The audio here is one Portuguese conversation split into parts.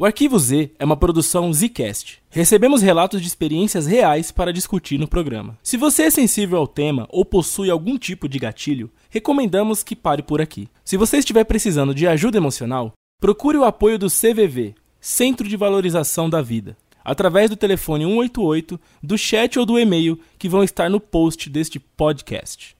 O Arquivo Z é uma produção Zcast. Recebemos relatos de experiências reais para discutir no programa. Se você é sensível ao tema ou possui algum tipo de gatilho, recomendamos que pare por aqui. Se você estiver precisando de ajuda emocional, procure o apoio do CVV, Centro de Valorização da Vida, através do telefone 188, do chat ou do e-mail que vão estar no post deste podcast.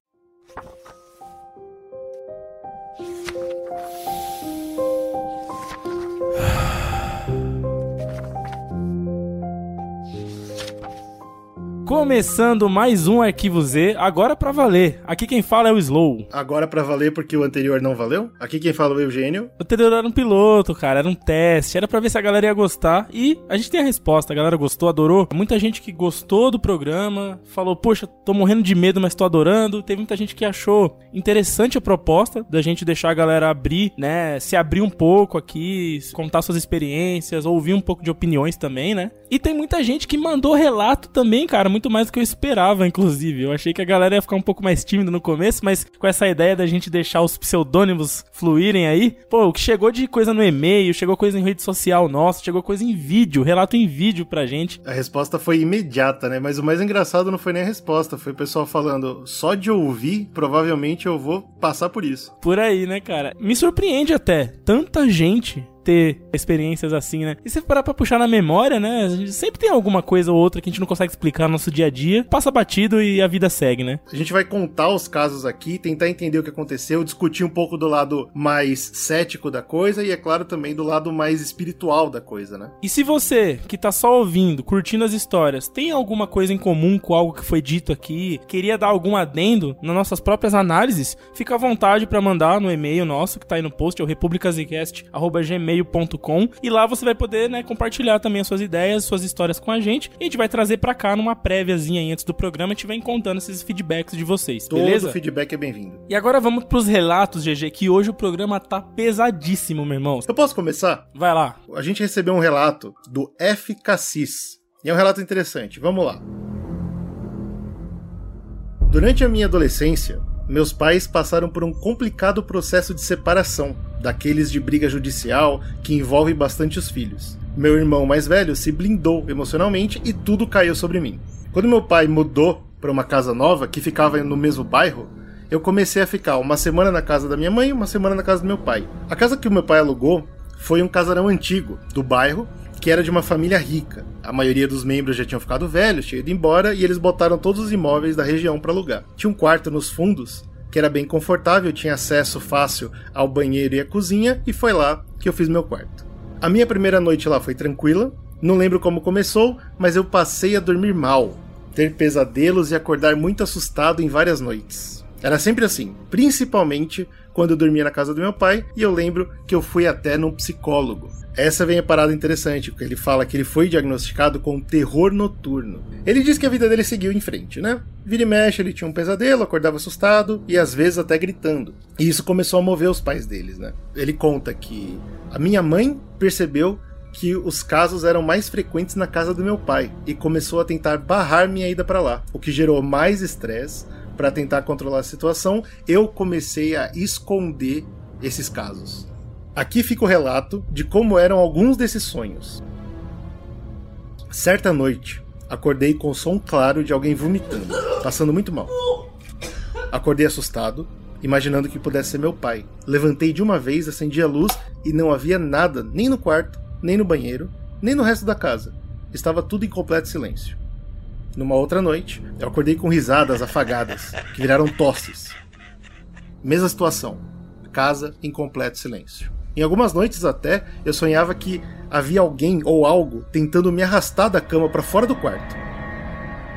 Começando mais um Arquivo Z, agora pra valer. Aqui quem fala é o Slow. Agora pra valer porque o anterior não valeu? Aqui quem fala é o Eugênio. O anterior era um piloto, cara, era um teste, era pra ver se a galera ia gostar. E a gente tem a resposta, a galera gostou, adorou. Muita gente que gostou do programa, falou, poxa, tô morrendo de medo, mas tô adorando. Teve muita gente que achou interessante a proposta da gente deixar a galera abrir, né, se abrir um pouco aqui, contar suas experiências, ouvir um pouco de opiniões também, né. E tem muita gente que mandou relato também, cara, muito mais do que eu esperava, inclusive. Eu achei que a galera ia ficar um pouco mais tímida no começo, mas com essa ideia da gente deixar os pseudônimos fluírem aí, pô, o que chegou de coisa no e-mail, chegou coisa em rede social nossa, chegou coisa em vídeo, relato em vídeo pra gente. A resposta foi imediata, né? Mas o mais engraçado não foi nem a resposta, foi o pessoal falando, só de ouvir, provavelmente eu vou passar por isso. Por aí, né, cara? Me surpreende até. Tanta gente ter experiências assim, né? E se parar pra puxar na memória, né? A gente sempre tem alguma coisa ou outra que a gente não consegue explicar no nosso dia a dia, passa batido e a vida segue, né? A gente vai contar os casos aqui, tentar entender o que aconteceu, discutir um pouco do lado mais cético da coisa e, é claro, também do lado mais espiritual da coisa, né? E se você, que tá só ouvindo, curtindo as histórias, tem alguma coisa em comum com algo que foi dito aqui, queria dar algum adendo nas nossas próprias análises, fica à vontade para mandar no e-mail nosso que tá aí no post, é o republicasicast.gmail gmail.com e lá você vai poder, né, compartilhar também as suas ideias, suas histórias com a gente e a gente vai trazer para cá numa préviazinha antes do programa, a gente vai contando esses feedbacks de vocês, Todo beleza? feedback é bem-vindo. E agora vamos pros relatos, GG, que hoje o programa tá pesadíssimo, meu irmão. Eu posso começar? Vai lá. A gente recebeu um relato do F. Cassis. E é um relato interessante. Vamos lá. Durante a minha adolescência, meus pais passaram por um complicado processo de separação, daqueles de briga judicial que envolve bastante os filhos. Meu irmão mais velho se blindou emocionalmente e tudo caiu sobre mim. Quando meu pai mudou para uma casa nova que ficava no mesmo bairro, eu comecei a ficar uma semana na casa da minha mãe e uma semana na casa do meu pai. A casa que o meu pai alugou foi um casarão antigo do bairro que era de uma família rica. A maioria dos membros já tinham ficado velhos, tinham ido embora e eles botaram todos os imóveis da região para alugar. Tinha um quarto nos fundos que era bem confortável, tinha acesso fácil ao banheiro e à cozinha e foi lá que eu fiz meu quarto. A minha primeira noite lá foi tranquila, não lembro como começou, mas eu passei a dormir mal, ter pesadelos e acordar muito assustado em várias noites. Era sempre assim, principalmente quando eu dormia na casa do meu pai e eu lembro que eu fui até num psicólogo. Essa vem a parada interessante, porque ele fala que ele foi diagnosticado com terror noturno. Ele diz que a vida dele seguiu em frente, né? Vira e mexe, ele tinha um pesadelo, acordava assustado e às vezes até gritando. E isso começou a mover os pais deles, né? Ele conta que a minha mãe percebeu que os casos eram mais frequentes na casa do meu pai e começou a tentar barrar minha ida para lá, o que gerou mais estresse. Para tentar controlar a situação, eu comecei a esconder esses casos. Aqui fica o relato de como eram alguns desses sonhos. Certa noite, acordei com o som claro de alguém vomitando, passando muito mal. Acordei assustado, imaginando que pudesse ser meu pai. Levantei de uma vez, acendi a luz e não havia nada, nem no quarto, nem no banheiro, nem no resto da casa. Estava tudo em completo silêncio. Numa outra noite, eu acordei com risadas afagadas, que viraram tosses. Mesma situação. Casa em completo silêncio. Em algumas noites até, eu sonhava que havia alguém ou algo tentando me arrastar da cama para fora do quarto.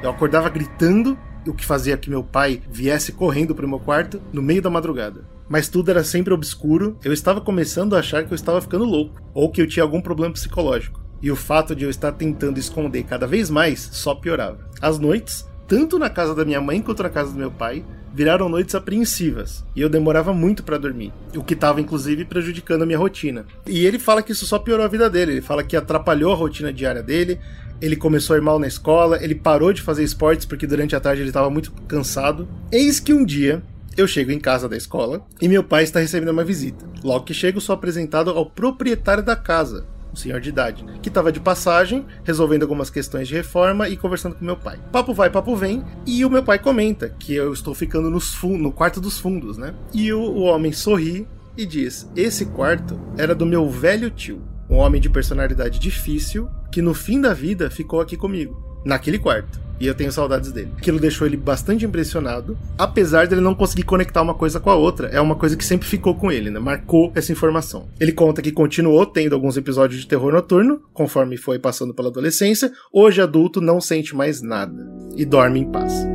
Eu acordava gritando, o que fazia que meu pai viesse correndo para o meu quarto no meio da madrugada. Mas tudo era sempre obscuro, eu estava começando a achar que eu estava ficando louco, ou que eu tinha algum problema psicológico. E o fato de eu estar tentando esconder cada vez mais só piorava. As noites, tanto na casa da minha mãe quanto na casa do meu pai, viraram noites apreensivas e eu demorava muito para dormir, o que estava inclusive prejudicando a minha rotina. E ele fala que isso só piorou a vida dele, ele fala que atrapalhou a rotina diária dele, ele começou a ir mal na escola, ele parou de fazer esportes porque durante a tarde ele estava muito cansado. Eis que um dia eu chego em casa da escola e meu pai está recebendo uma visita. Logo que chego, sou apresentado ao proprietário da casa, um senhor de idade, que estava de passagem, resolvendo algumas questões de reforma e conversando com meu pai. Papo vai, papo vem, e o meu pai comenta que eu estou ficando no quarto dos fundos, né? E o, o homem sorri e diz: Esse quarto era do meu velho tio, um homem de personalidade difícil que no fim da vida ficou aqui comigo, naquele quarto. E eu tenho saudades dele. Aquilo deixou ele bastante impressionado, apesar dele não conseguir conectar uma coisa com a outra. É uma coisa que sempre ficou com ele, né? Marcou essa informação. Ele conta que continuou tendo alguns episódios de terror noturno, conforme foi passando pela adolescência. Hoje, adulto, não sente mais nada e dorme em paz.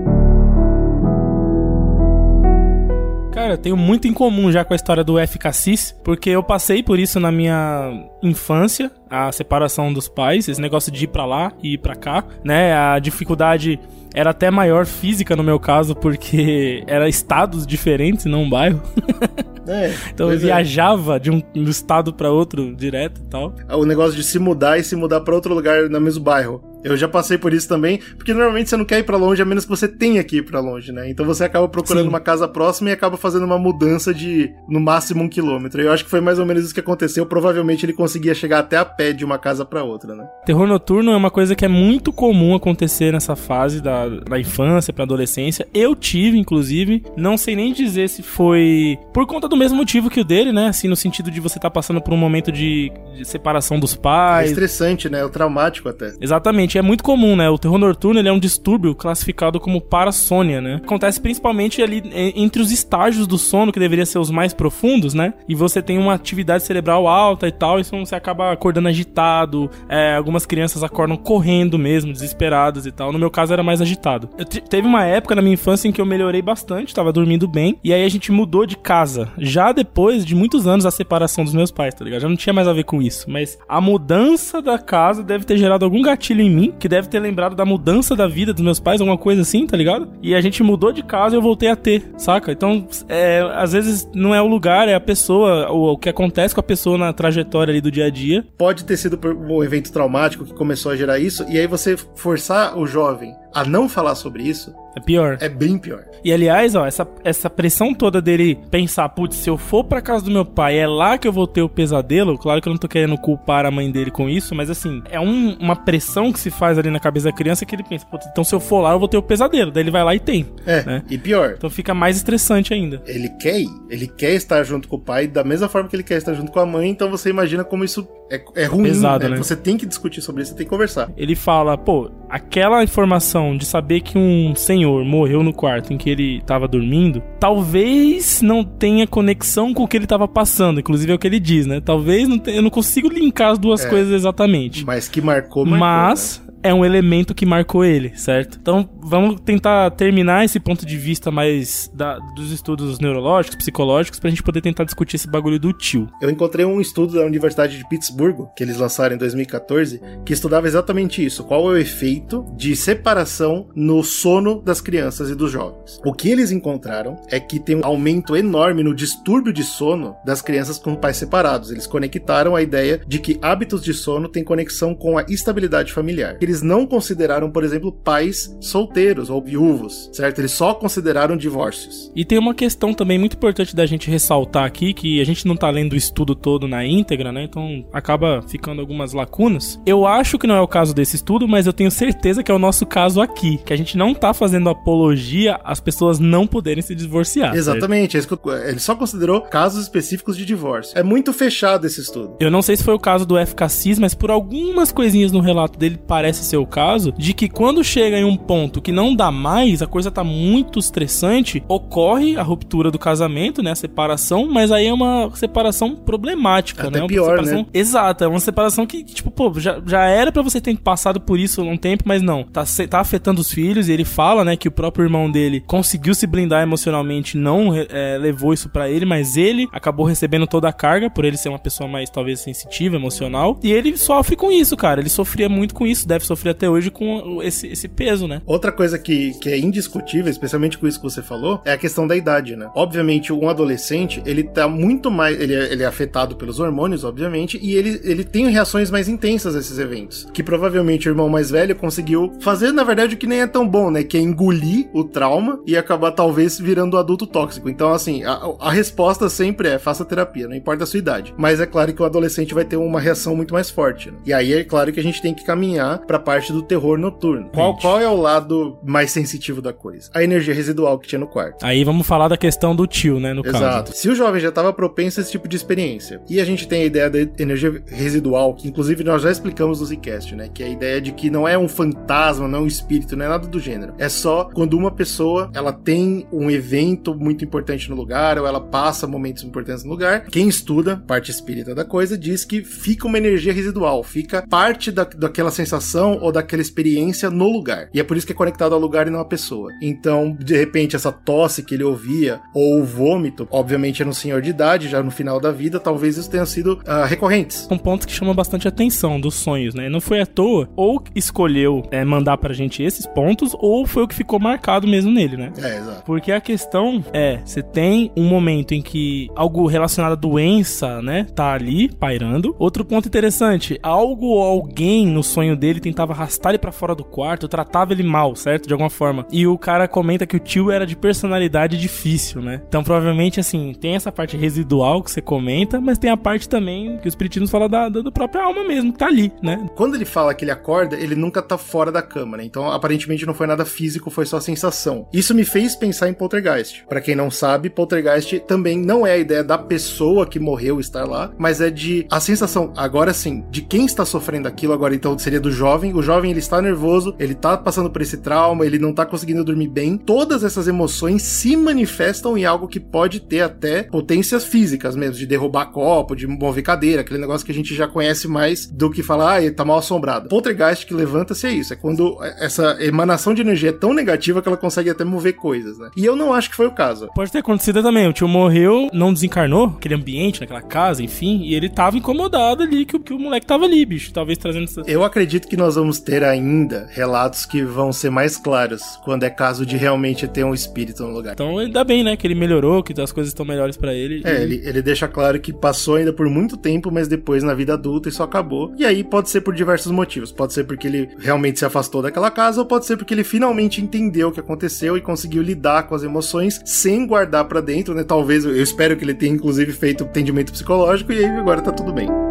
Cara, eu tenho muito em comum já com a história do F. Cassis, porque eu passei por isso na minha infância, a separação dos pais, esse negócio de ir para lá e ir para cá, né? A dificuldade era até maior física no meu caso, porque era estados diferentes, não um bairro. É, então eu é. viajava é. de um, um estado para outro direto e tal. O negócio de se mudar e se mudar para outro lugar no mesmo bairro. Eu já passei por isso também, porque normalmente você não quer ir para longe a menos que você tenha que ir para longe, né? Então você acaba procurando Sim. uma casa próxima e acaba fazendo uma mudança de no máximo um quilômetro. Eu acho que foi mais ou menos isso que aconteceu. Provavelmente ele conseguia chegar até a pé de uma casa para outra, né? Terror noturno é uma coisa que é muito comum acontecer nessa fase da, da infância para adolescência. Eu tive, inclusive, não sei nem dizer se foi por conta do mesmo motivo que o dele, né? Assim, no sentido de você estar tá passando por um momento de, de separação dos pais. É estressante, né? É traumático até. Exatamente é muito comum, né? O terror noturno ele é um distúrbio classificado como parasônia, né? Acontece principalmente ali entre os estágios do sono, que deveria ser os mais profundos, né? E você tem uma atividade cerebral alta e tal, então você acaba acordando agitado. É, algumas crianças acordam correndo mesmo, desesperadas e tal. No meu caso era mais agitado. Teve uma época na minha infância em que eu melhorei bastante, tava dormindo bem, e aí a gente mudou de casa. Já depois de muitos anos da separação dos meus pais, tá ligado? Já não tinha mais a ver com isso. Mas a mudança da casa deve ter gerado algum gatilho em mim que deve ter lembrado da mudança da vida dos meus pais, alguma coisa assim, tá ligado? E a gente mudou de casa e eu voltei a ter, saca? Então, é, às vezes não é o lugar, é a pessoa, o, o que acontece com a pessoa na trajetória ali do dia a dia. Pode ter sido um evento traumático que começou a gerar isso, e aí você forçar o jovem a não falar sobre isso é pior. É bem pior. E aliás, ó, essa, essa pressão toda dele pensar, putz, se eu for pra casa do meu pai, é lá que eu vou ter o pesadelo. Claro que eu não tô querendo culpar a mãe dele com isso, mas assim, é um, uma pressão que se faz ali na cabeça da criança que ele pensa, putz, então se eu for lá, eu vou ter o pesadelo. Daí ele vai lá e tem. É. Né? E pior. Então fica mais estressante ainda. Ele quer ir. Ele quer estar junto com o pai da mesma forma que ele quer estar junto com a mãe, então você imagina como isso é, é ruim. Pesado, né? né? Você tem que discutir sobre isso, você tem que conversar. Ele fala, pô, aquela informação de saber que um senhor morreu no quarto em que ele estava dormindo, talvez não tenha conexão com o que ele estava passando. Inclusive é o que ele diz, né? Talvez não tenha, eu não consigo linkar as duas é, coisas exatamente. Mas que marcou, marcou Mas né? É um elemento que marcou ele, certo? Então vamos tentar terminar esse ponto de vista mais da, dos estudos neurológicos, psicológicos, pra gente poder tentar discutir esse bagulho do tio. Eu encontrei um estudo da Universidade de Pittsburgh, que eles lançaram em 2014, que estudava exatamente isso: qual é o efeito de separação no sono das crianças e dos jovens. O que eles encontraram é que tem um aumento enorme no distúrbio de sono das crianças com pais separados. Eles conectaram a ideia de que hábitos de sono têm conexão com a estabilidade familiar. Eles não consideraram, por exemplo, pais solteiros ou viúvos, certo? Eles só consideraram divórcios. E tem uma questão também muito importante da gente ressaltar aqui, que a gente não tá lendo o estudo todo na íntegra, né? Então acaba ficando algumas lacunas. Eu acho que não é o caso desse estudo, mas eu tenho certeza que é o nosso caso aqui, que a gente não tá fazendo apologia às pessoas não poderem se divorciar. Exatamente, é ele só considerou casos específicos de divórcio. É muito fechado esse estudo. Eu não sei se foi o caso do FKCIS, mas por algumas coisinhas no relato dele parece ser o caso, de que quando chega em um ponto que não dá mais, a coisa tá muito estressante, ocorre a ruptura do casamento, né? A separação, mas aí é uma separação problemática, Até né? pior, separação... né? Exato, é uma separação que, tipo, pô, já, já era para você ter passado por isso um tempo, mas não. Tá, tá afetando os filhos e ele fala, né, que o próprio irmão dele conseguiu se blindar emocionalmente, não é, levou isso para ele, mas ele acabou recebendo toda a carga por ele ser uma pessoa mais, talvez, sensitiva, emocional. E ele sofre com isso, cara. Ele sofria muito com isso, deve sofrer até hoje com esse, esse peso, né? Outra coisa que, que é indiscutível, especialmente com isso que você falou, é a questão da idade, né? Obviamente, um adolescente, ele tá muito mais. Ele é, ele é afetado pelos hormônios, obviamente, e ele, ele tem reações mais intensas a esses eventos. Que provavelmente o irmão mais velho conseguiu fazer, na verdade, o que nem é tão bom, né? Que é engolir o trauma e acabar talvez virando adulto tóxico. Então, assim, a, a resposta sempre é faça terapia, não importa a sua idade. Mas é claro que o adolescente vai ter uma reação muito mais forte. Né? E aí é claro que a gente tem que caminhar pra parte do terror noturno. Qual, qual é o lado mais sensitivo da coisa? A energia residual que tinha no quarto. Aí vamos falar da questão do tio, né, no Exato. caso. Se o jovem já estava propenso a esse tipo de experiência, e a gente tem a ideia da energia residual, que inclusive nós já explicamos no Zcast, né, que é a ideia de que não é um fantasma, não é um espírito, não é nada do gênero. É só quando uma pessoa, ela tem um evento muito importante no lugar, ou ela passa momentos importantes no lugar, quem estuda parte espírita da coisa diz que fica uma energia residual, fica parte da, daquela sensação ou daquela experiência no lugar. E é por isso que é conectado ao lugar e não à pessoa. Então, de repente, essa tosse que ele ouvia, ou o vômito, obviamente era um senhor de idade, já no final da vida, talvez isso tenha sido uh, recorrentes. Um ponto que chama bastante atenção dos sonhos, né? Não foi à toa, ou escolheu é, mandar pra gente esses pontos, ou foi o que ficou marcado mesmo nele, né? É, exato. Porque a questão é, você tem um momento em que algo relacionado à doença, né, tá ali pairando. Outro ponto interessante, algo ou alguém no sonho dele tentava arrastar ele para fora do quarto, tratava ele mal, certo? De alguma forma. E o cara comenta que o tio era de personalidade difícil, né? Então provavelmente assim, tem essa parte residual que você comenta, mas tem a parte também que os espiritismo fala da, da, da própria alma mesmo, que tá ali, né? Quando ele fala que ele acorda, ele nunca tá fora da cama, né? Então aparentemente não foi nada físico, foi só sensação. Isso me fez pensar em poltergeist. Para quem não sabe, poltergeist também não é a ideia da pessoa que morreu estar lá, mas é de a sensação, agora sim, de quem está sofrendo aquilo agora, então seria do jovem. O jovem ele está nervoso, ele tá passando por esse trauma, ele não tá conseguindo dormir bem. Todas essas emoções se manifestam em algo que pode ter até potências físicas mesmo, de derrubar copo, de mover cadeira, aquele negócio que a gente já conhece mais do que falar, ah, ele tá mal assombrado. Poltergeist que levanta-se é isso, é quando essa emanação de energia é tão negativa que ela consegue até mover coisas, né? E eu não acho que foi o caso. Pode ter acontecido também, o tio morreu, não desencarnou, aquele ambiente, naquela casa, enfim, e ele tava incomodado ali, que, que o moleque tava ali, bicho, talvez trazendo essas... Eu acredito que nós vamos ter ainda relatos que vão ser mais claros quando é caso de realmente ter um espírito no lugar. Então ainda bem, né, que ele melhorou, que as coisas estão melhores para ele. É, e... ele, ele deixa claro que passou ainda por muito tempo, mas depois na vida adulta isso acabou. E aí pode ser por diversos motivos. Pode ser porque ele realmente se afastou daquela casa, ou pode ser porque ele finalmente entendeu o que aconteceu e conseguiu lidar com as emoções sem guardar para dentro, né? Talvez, eu espero que ele tenha inclusive feito atendimento psicológico e aí agora tá tudo bem.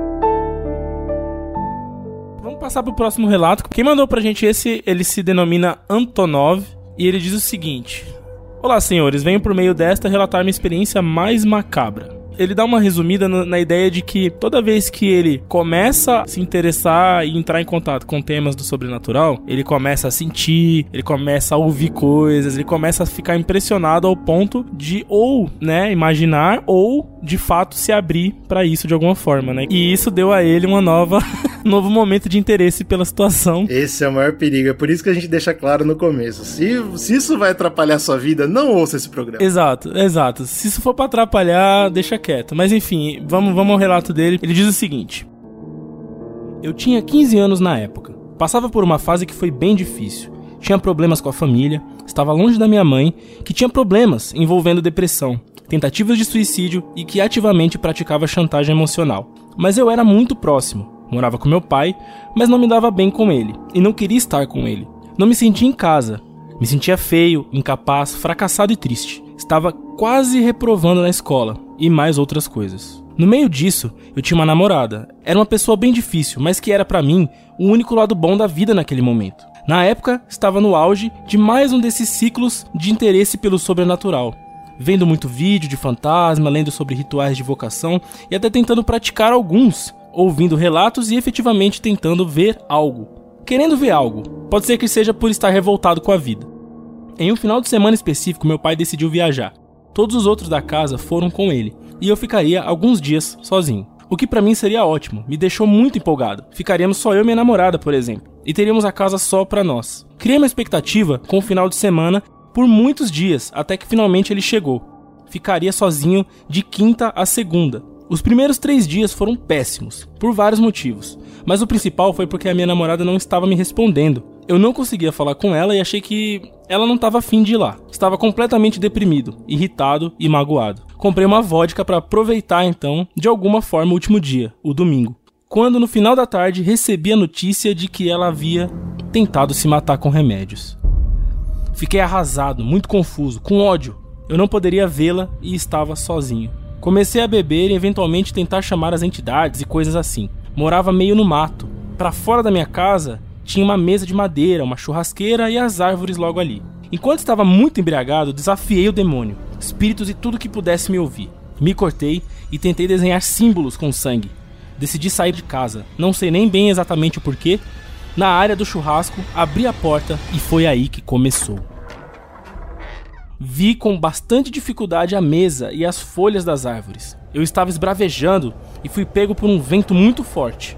Vamos passar pro próximo relato. Quem mandou pra gente esse, ele se denomina Antonov e ele diz o seguinte: Olá, senhores, venho por meio desta relatar minha experiência mais macabra ele dá uma resumida na ideia de que toda vez que ele começa a se interessar e entrar em contato com temas do sobrenatural, ele começa a sentir, ele começa a ouvir coisas, ele começa a ficar impressionado ao ponto de ou, né, imaginar ou de fato se abrir para isso de alguma forma, né? E isso deu a ele uma nova um novo momento de interesse pela situação. Esse é o maior perigo, é por isso que a gente deixa claro no começo. Se, se isso vai atrapalhar a sua vida, não ouça esse programa. Exato, exato. Se isso for para atrapalhar, deixa quieto. Mas enfim, vamos, vamos ao relato dele. Ele diz o seguinte: Eu tinha 15 anos na época. Passava por uma fase que foi bem difícil. Tinha problemas com a família, estava longe da minha mãe, que tinha problemas envolvendo depressão, tentativas de suicídio e que ativamente praticava chantagem emocional. Mas eu era muito próximo. Morava com meu pai, mas não me dava bem com ele e não queria estar com ele. Não me sentia em casa. Me sentia feio, incapaz, fracassado e triste. Estava quase reprovando na escola e mais outras coisas. No meio disso, eu tinha uma namorada. Era uma pessoa bem difícil, mas que era para mim o único lado bom da vida naquele momento. Na época, estava no auge de mais um desses ciclos de interesse pelo sobrenatural. Vendo muito vídeo de fantasma, lendo sobre rituais de vocação e até tentando praticar alguns, ouvindo relatos e efetivamente tentando ver algo. Querendo ver algo. Pode ser que seja por estar revoltado com a vida. Em um final de semana específico, meu pai decidiu viajar. Todos os outros da casa foram com ele, e eu ficaria alguns dias sozinho. O que para mim seria ótimo, me deixou muito empolgado. Ficaríamos só eu e minha namorada, por exemplo, e teríamos a casa só para nós. Criei uma expectativa com o final de semana por muitos dias, até que finalmente ele chegou. Ficaria sozinho de quinta a segunda, Os primeiros três dias foram péssimos, por vários motivos, mas o principal foi porque a minha namorada não estava me respondendo. Eu não conseguia falar com ela e achei que ela não estava afim de ir lá. Estava completamente deprimido, irritado e magoado. Comprei uma vodka para aproveitar então, de alguma forma, o último dia, o domingo. Quando no final da tarde recebi a notícia de que ela havia tentado se matar com remédios. Fiquei arrasado, muito confuso, com ódio. Eu não poderia vê-la e estava sozinho. Comecei a beber e eventualmente tentar chamar as entidades e coisas assim. Morava meio no mato. Para fora da minha casa tinha uma mesa de madeira, uma churrasqueira e as árvores logo ali. Enquanto estava muito embriagado, desafiei o demônio, espíritos e tudo que pudesse me ouvir. Me cortei e tentei desenhar símbolos com sangue. Decidi sair de casa, não sei nem bem exatamente o porquê. Na área do churrasco, abri a porta e foi aí que começou. Vi com bastante dificuldade a mesa e as folhas das árvores. Eu estava esbravejando e fui pego por um vento muito forte.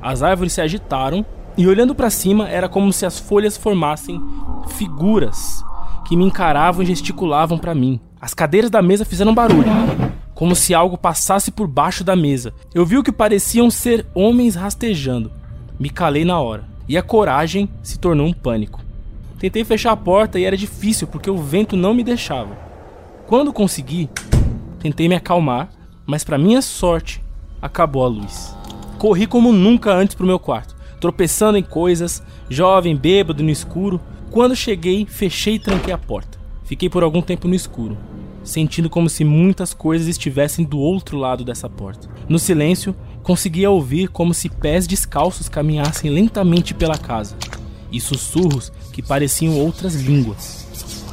As árvores se agitaram e olhando para cima era como se as folhas formassem figuras que me encaravam e gesticulavam para mim. As cadeiras da mesa fizeram barulho, como se algo passasse por baixo da mesa. Eu vi o que pareciam ser homens rastejando. Me calei na hora, e a coragem se tornou um pânico. Tentei fechar a porta e era difícil porque o vento não me deixava. Quando consegui, tentei me acalmar, mas para minha sorte, acabou a luz. Corri como nunca antes pro meu quarto, tropeçando em coisas, jovem, bêbado no escuro. Quando cheguei, fechei e tranquei a porta. Fiquei por algum tempo no escuro, sentindo como se muitas coisas estivessem do outro lado dessa porta. No silêncio, conseguia ouvir como se pés descalços caminhassem lentamente pela casa e sussurros que pareciam outras línguas,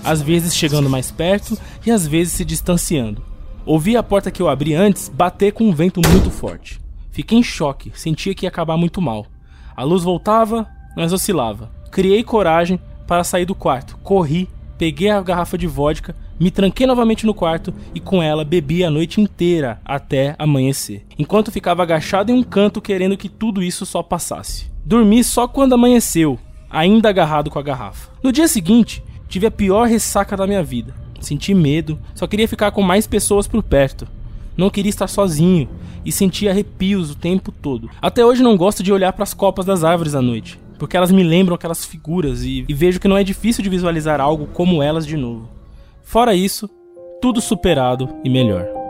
às vezes chegando mais perto e às vezes se distanciando. Ouvi a porta que eu abri antes bater com um vento muito forte. Fiquei em choque, sentia que ia acabar muito mal. A luz voltava, mas oscilava. Criei coragem para sair do quarto, corri, peguei a garrafa de vodka, me tranquei novamente no quarto e com ela bebi a noite inteira até amanhecer, enquanto ficava agachado em um canto querendo que tudo isso só passasse. Dormi só quando amanheceu, ainda agarrado com a garrafa. No dia seguinte, tive a pior ressaca da minha vida. Senti medo, só queria ficar com mais pessoas por perto. Não queria estar sozinho e sentia arrepios o tempo todo. Até hoje não gosto de olhar para as copas das árvores à noite, porque elas me lembram aquelas figuras e, e vejo que não é difícil de visualizar algo como elas de novo. Fora isso, tudo superado e melhor.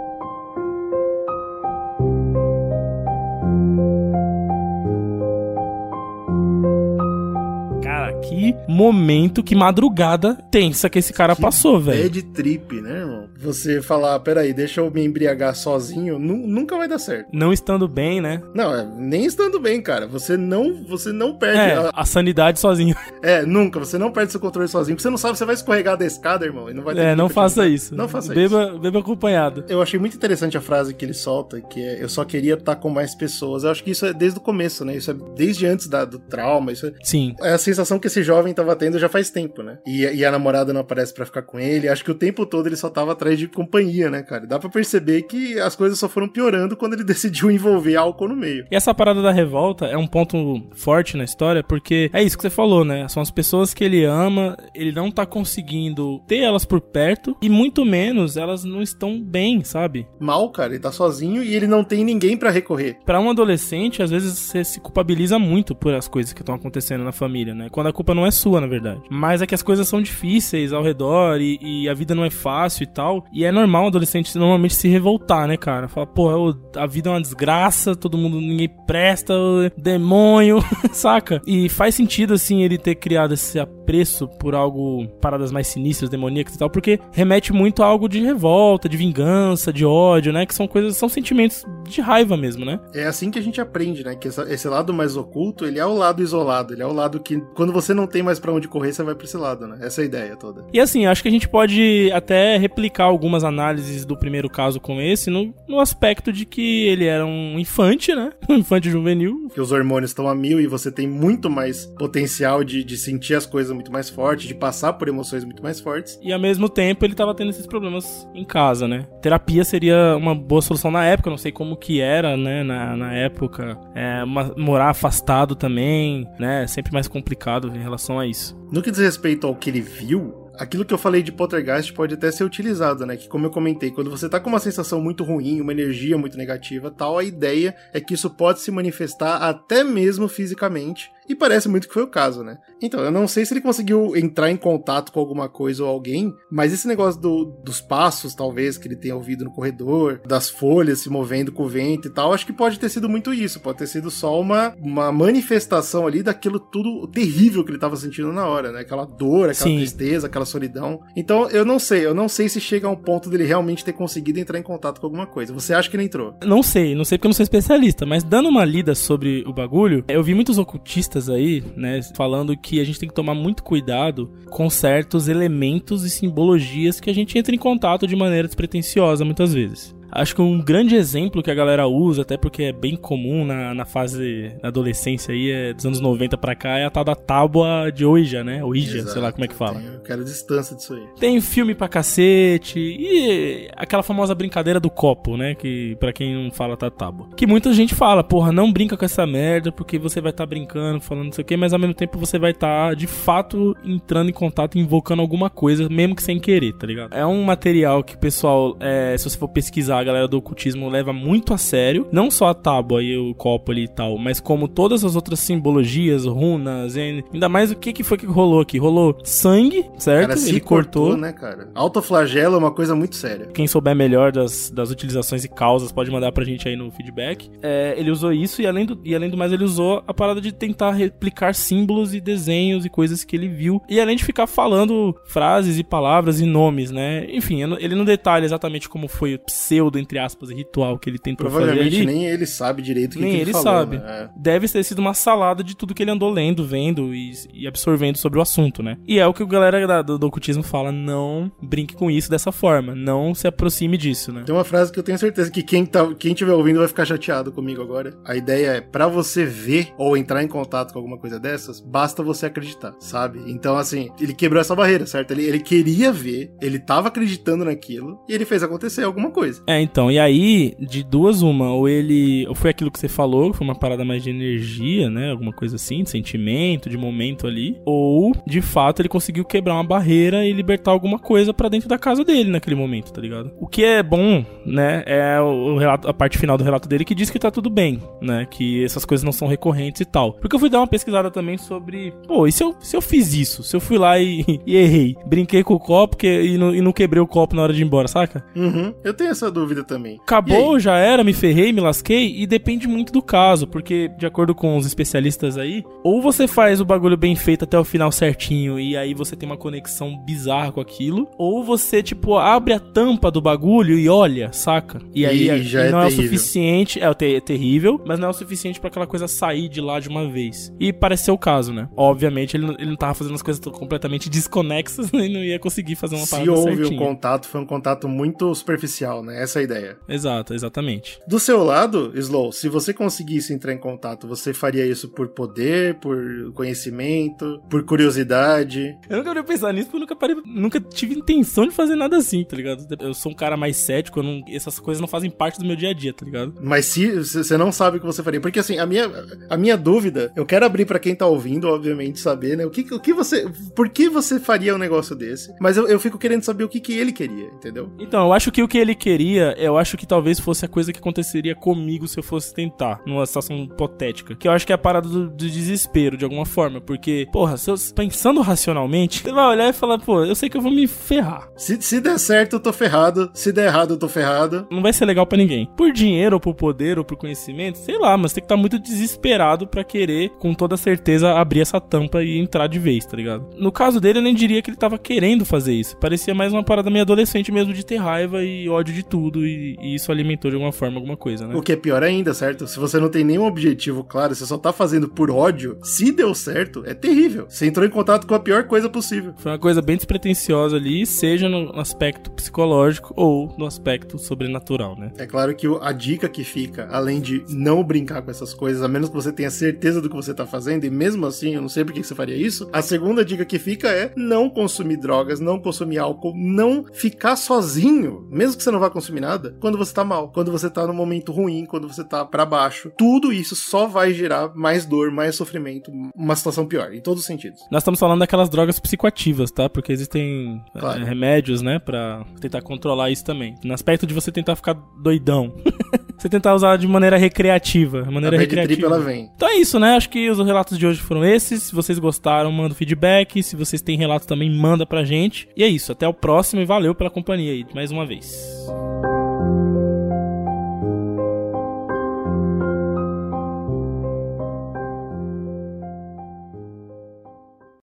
que momento, que madrugada tensa que esse cara que passou, velho. de trip, né, irmão? Você falar, peraí, deixa eu me embriagar sozinho, nunca vai dar certo. Não estando bem, né? Não, é, nem estando bem, cara. Você não, você não perde é, a... a... sanidade sozinho. É, nunca. Você não perde seu controle sozinho. Porque você não sabe, você vai escorregar da escada, irmão, e não vai ter É, não faça isso. Não faça beba, isso. Beba acompanhado. Eu achei muito interessante a frase que ele solta, que é, eu só queria estar com mais pessoas. Eu acho que isso é desde o começo, né? Isso é desde antes da, do trauma. Isso é... Sim. É a sensação que esse jovem tava tendo já faz tempo, né? E, e a namorada não aparece para ficar com ele. Acho que o tempo todo ele só tava atrás de companhia, né, cara? Dá para perceber que as coisas só foram piorando quando ele decidiu envolver álcool no meio. E essa parada da revolta é um ponto forte na história, porque é isso que você falou, né? São as pessoas que ele ama, ele não tá conseguindo ter elas por perto e muito menos elas não estão bem, sabe? Mal, cara, ele tá sozinho e ele não tem ninguém para recorrer. Para um adolescente, às vezes você se culpabiliza muito por as coisas que estão acontecendo na família, né? Quando a culpa não é sua, na verdade. Mas é que as coisas são difíceis ao redor e, e a vida não é fácil e tal. E é normal o adolescente normalmente se revoltar, né, cara? Falar, pô, a vida é uma desgraça, todo mundo, ninguém presta, demônio, saca? E faz sentido, assim, ele ter criado esse apreço por algo, paradas mais sinistras, demoníacas e tal, porque remete muito a algo de revolta, de vingança, de ódio, né? Que são coisas, são sentimentos de raiva mesmo, né? É assim que a gente aprende, né? Que esse lado mais oculto, ele é o lado isolado, ele é o lado que, quando você não tem mais para onde correr, você vai pra esse lado, né? Essa é a ideia toda. E assim, acho que a gente pode até replicar algumas análises do primeiro caso com esse no, no aspecto de que ele era um infante, né? Um infante juvenil. Que os hormônios estão a mil e você tem muito mais potencial de, de sentir as coisas muito mais fortes, de passar por emoções muito mais fortes. E ao mesmo tempo ele tava tendo esses problemas em casa, né? Terapia seria uma boa solução na época, não sei como que era, né? Na, na época. É, uma, morar afastado também, né? Sempre mais complicado em relação a isso. No que diz respeito ao que ele viu, aquilo que eu falei de poltergeist pode até ser utilizado, né? Que como eu comentei, quando você tá com uma sensação muito ruim, uma energia muito negativa, tal, a ideia é que isso pode se manifestar até mesmo fisicamente e parece muito que foi o caso, né? Então, eu não sei se ele conseguiu entrar em contato com alguma coisa ou alguém, mas esse negócio do, dos passos, talvez, que ele tenha ouvido no corredor, das folhas se movendo com o vento e tal, acho que pode ter sido muito isso. Pode ter sido só uma, uma manifestação ali daquilo tudo terrível que ele estava sentindo na hora, né? Aquela dor, aquela Sim. tristeza, aquela solidão. Então, eu não sei, eu não sei se chega a um ponto dele realmente ter conseguido entrar em contato com alguma coisa. Você acha que ele entrou? Não sei, não sei porque eu não sou especialista, mas dando uma lida sobre o bagulho, eu vi muitos ocultistas aí, né, falando que a gente tem que tomar muito cuidado com certos elementos e simbologias que a gente entra em contato de maneira despretensiosa muitas vezes. Acho que um grande exemplo que a galera usa, até porque é bem comum na, na fase da adolescência aí, é dos anos 90 pra cá, é a tal da tábua de Ouija, né? Ouija, Exato. sei lá como é que fala. Eu quero distância disso aí. Tem filme pra cacete e aquela famosa brincadeira do copo, né? Que para quem não fala tá tábua. Que muita gente fala, porra, não brinca com essa merda porque você vai estar tá brincando, falando não sei o que, mas ao mesmo tempo você vai estar tá, de fato entrando em contato, invocando alguma coisa, mesmo que sem querer, tá ligado? É um material que o pessoal, é, se você for pesquisar a galera do ocultismo leva muito a sério, não só a tábua e o copo ali e tal, mas como todas as outras simbologias, runas, ainda mais o que, que foi que rolou aqui? Rolou sangue, certo? Cara, Ele cortou, cortou, né, cara? Autoflagelo é uma coisa muito séria. Quem souber melhor das, das utilizações e causas pode mandar pra gente aí no feedback. É, ele usou isso e além, do, e além do mais ele usou a parada de tentar replicar símbolos e desenhos e coisas que ele viu. E além de ficar falando frases e palavras e nomes, né? Enfim, ele não detalha exatamente como foi o pseudo, entre aspas, ritual que ele tentou fazer Provavelmente nem ele sabe direito o que, nem que ele, ele falou, sabe. Né? Deve ter sido uma salada de tudo que ele andou lendo, vendo e, e, absorvendo sobre o assunto, né? E é o que o galera da, do, do ocultismo fala, não brinque com isso dessa forma, não se aproxime disso, né? Tem uma frase que eu tenho certeza que quem, tá, quem tiver ouvindo vai ficar chateado comigo agora. A ideia é, para você ver ou entrar em contato com alguma coisa dessas, basta você acreditar, sabe? Então, assim, ele quebrou essa barreira, certo? Ele, ele queria ver, ele tava acreditando naquilo e ele fez acontecer alguma coisa. É, então, e aí, de duas, uma, ou ele. Ou foi aquilo que você falou, foi uma parada mais de energia, né? Alguma coisa assim, de sentimento, de momento ali. Ou, de fato, ele conseguiu quebrar uma barreira e libertar alguma coisa para dentro da casa dele naquele momento, tá ligado? O que é bom, né? É o relato, a parte final do relato dele que diz que tá tudo bem, né? Que essas coisas não são recorrentes e tal. Porque eu fui dar uma pesquisada também sobre. Pô, e se eu, se eu fiz isso? Se eu fui lá e, e errei? Brinquei com o copo que, e, não, e não quebrei o copo na hora de ir embora, saca? Uhum. Eu tenho essa dúvida também também. Acabou, já era, me ferrei, me lasquei, e depende muito do caso, porque, de acordo com os especialistas aí, ou você faz o bagulho bem feito até o final certinho, e aí você tem uma conexão bizarra com aquilo, ou você, tipo, abre a tampa do bagulho e olha, saca? E aí e já não é, é, o suficiente, é, é terrível, mas não é o suficiente para aquela coisa sair de lá de uma vez. E parece ser o caso, né? Obviamente, ele, ele não tava fazendo as coisas completamente desconexas e não ia conseguir fazer uma parada Se houve um contato, foi um contato muito superficial, né? Essa ideia. Exato, exatamente. Do seu lado, Slow, se você conseguisse entrar em contato, você faria isso por poder, por conhecimento, por curiosidade? Eu nunca ia pensar nisso porque eu nunca, parei, nunca tive intenção de fazer nada assim, tá ligado? Eu sou um cara mais cético, não, essas coisas não fazem parte do meu dia a dia, tá ligado? Mas se você não sabe o que você faria, porque assim, a minha, a minha dúvida, eu quero abrir para quem tá ouvindo, obviamente, saber, né? O que, o que você. Por que você faria um negócio desse? Mas eu, eu fico querendo saber o que, que ele queria, entendeu? Então, eu acho que o que ele queria, eu acho que talvez fosse a coisa que aconteceria comigo se eu fosse tentar, numa situação hipotética. Que eu acho que é a parada do, do desespero, de alguma forma. Porque, porra, se eu, pensando racionalmente, você vai olhar e falar, pô, eu sei que eu vou me ferrar. Se, se der certo, eu tô ferrado. Se der errado, eu tô ferrado. Não vai ser legal para ninguém. Por dinheiro, ou por poder, ou por conhecimento, sei lá, mas tem que estar tá muito desesperado para querer, com toda certeza, abrir essa tampa e entrar de vez, tá ligado? No caso dele, eu nem diria que ele tava querendo fazer isso. Parecia mais uma parada meio adolescente mesmo de ter raiva e ódio de tudo. E, e isso alimentou de alguma forma alguma coisa, né? O que é pior ainda, certo? Se você não tem nenhum objetivo claro, você só tá fazendo por ódio, se deu certo, é terrível. Você entrou em contato com a pior coisa possível. Foi uma coisa bem despretensiosa ali, seja no aspecto psicológico ou no aspecto sobrenatural, né? É claro que a dica que fica, além de não brincar com essas coisas, a menos que você tenha certeza do que você tá fazendo, e mesmo assim, eu não sei por que você faria isso, a segunda dica que fica é não consumir drogas, não consumir álcool, não ficar sozinho, mesmo que você não vá consumir determinada quando você tá mal, quando você tá num momento ruim, quando você tá para baixo. Tudo isso só vai gerar mais dor, mais sofrimento, uma situação pior, em todos os sentidos. Nós estamos falando daquelas drogas psicoativas, tá? Porque existem claro. é, remédios, né, para tentar controlar isso também. No aspecto de você tentar ficar doidão. você tentar usar de maneira recreativa. Maneira a recreativa. Trip, ela vem. Então é isso, né? Acho que os relatos de hoje foram esses. Se vocês gostaram, manda feedback. Se vocês têm relato também, manda pra gente. E é isso. Até o próximo e valeu pela companhia aí mais uma vez. us.